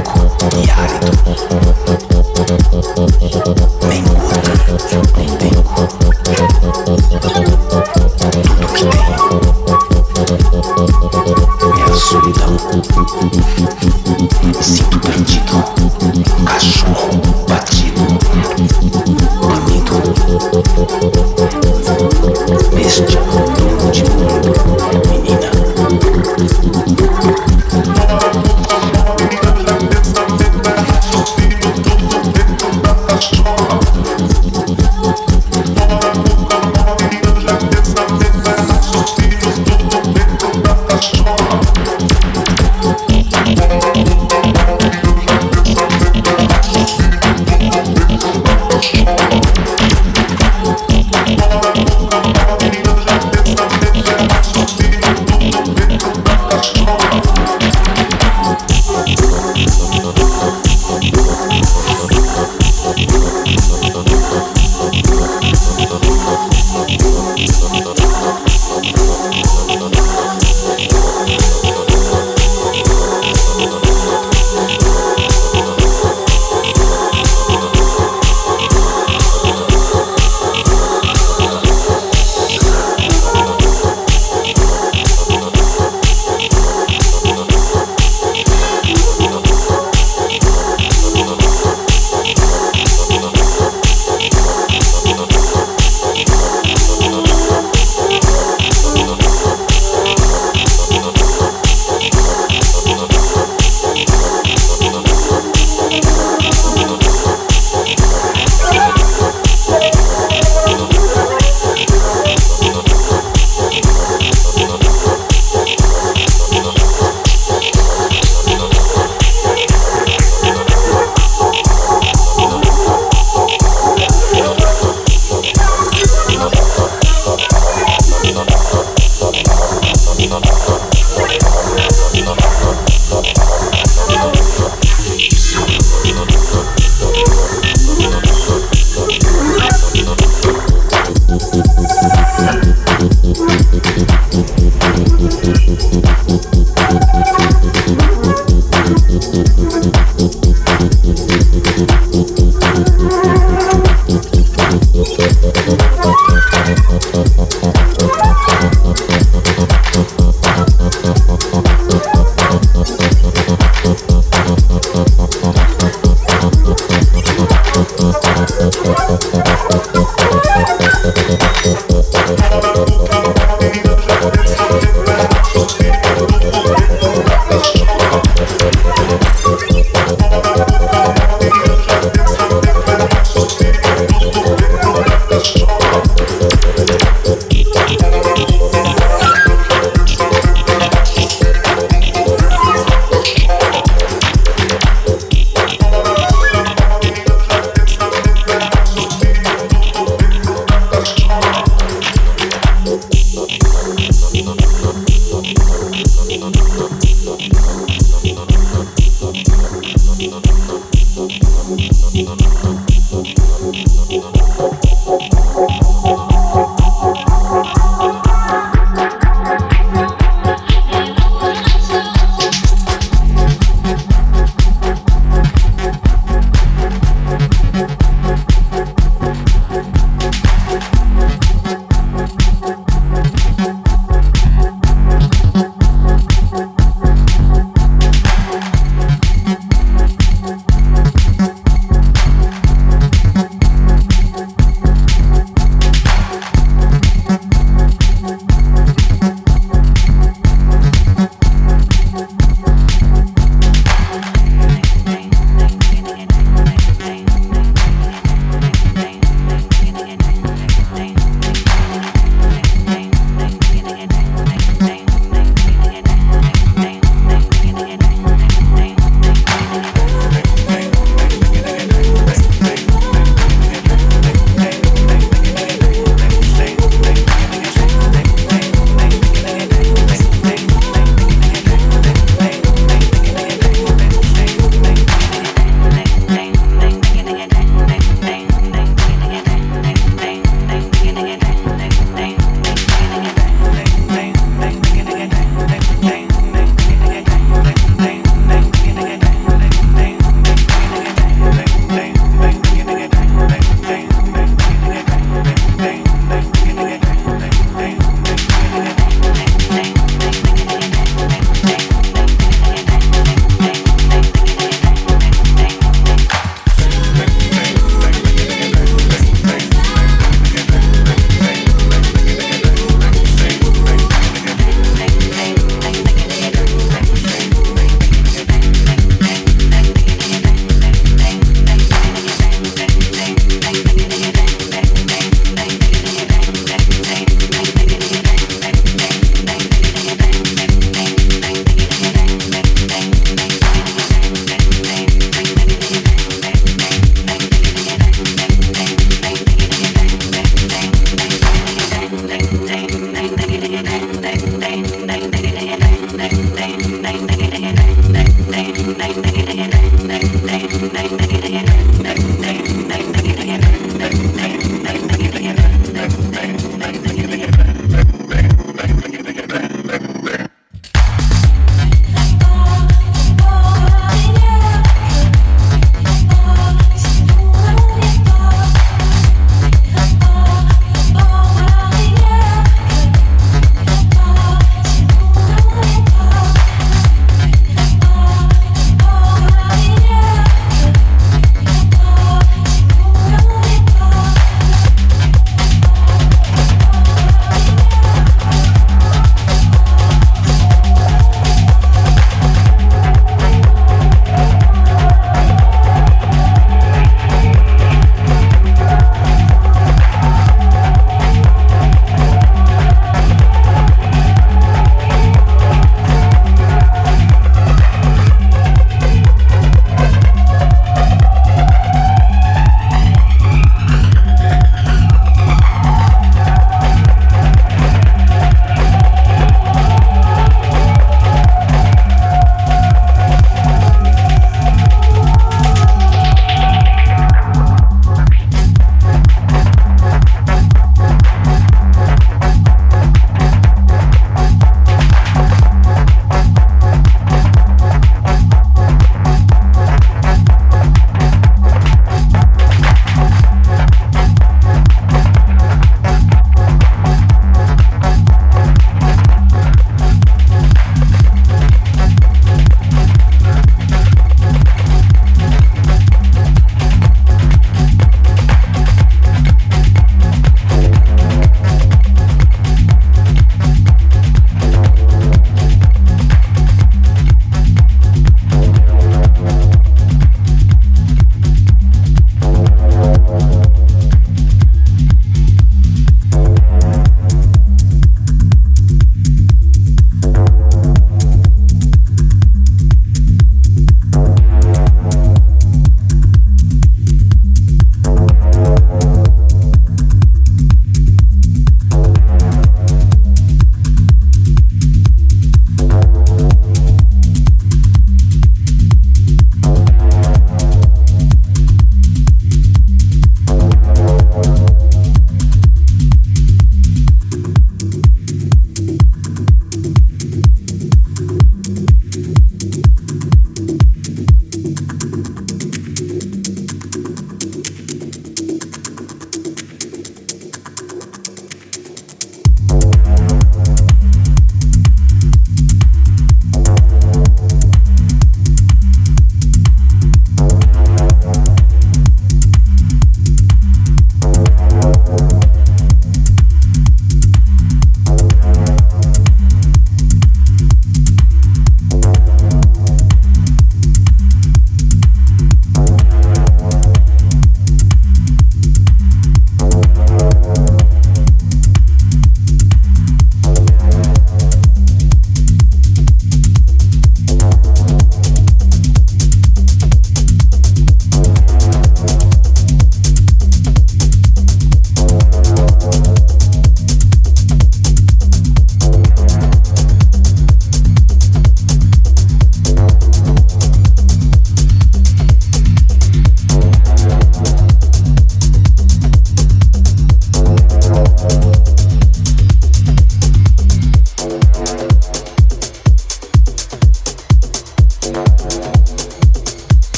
やりと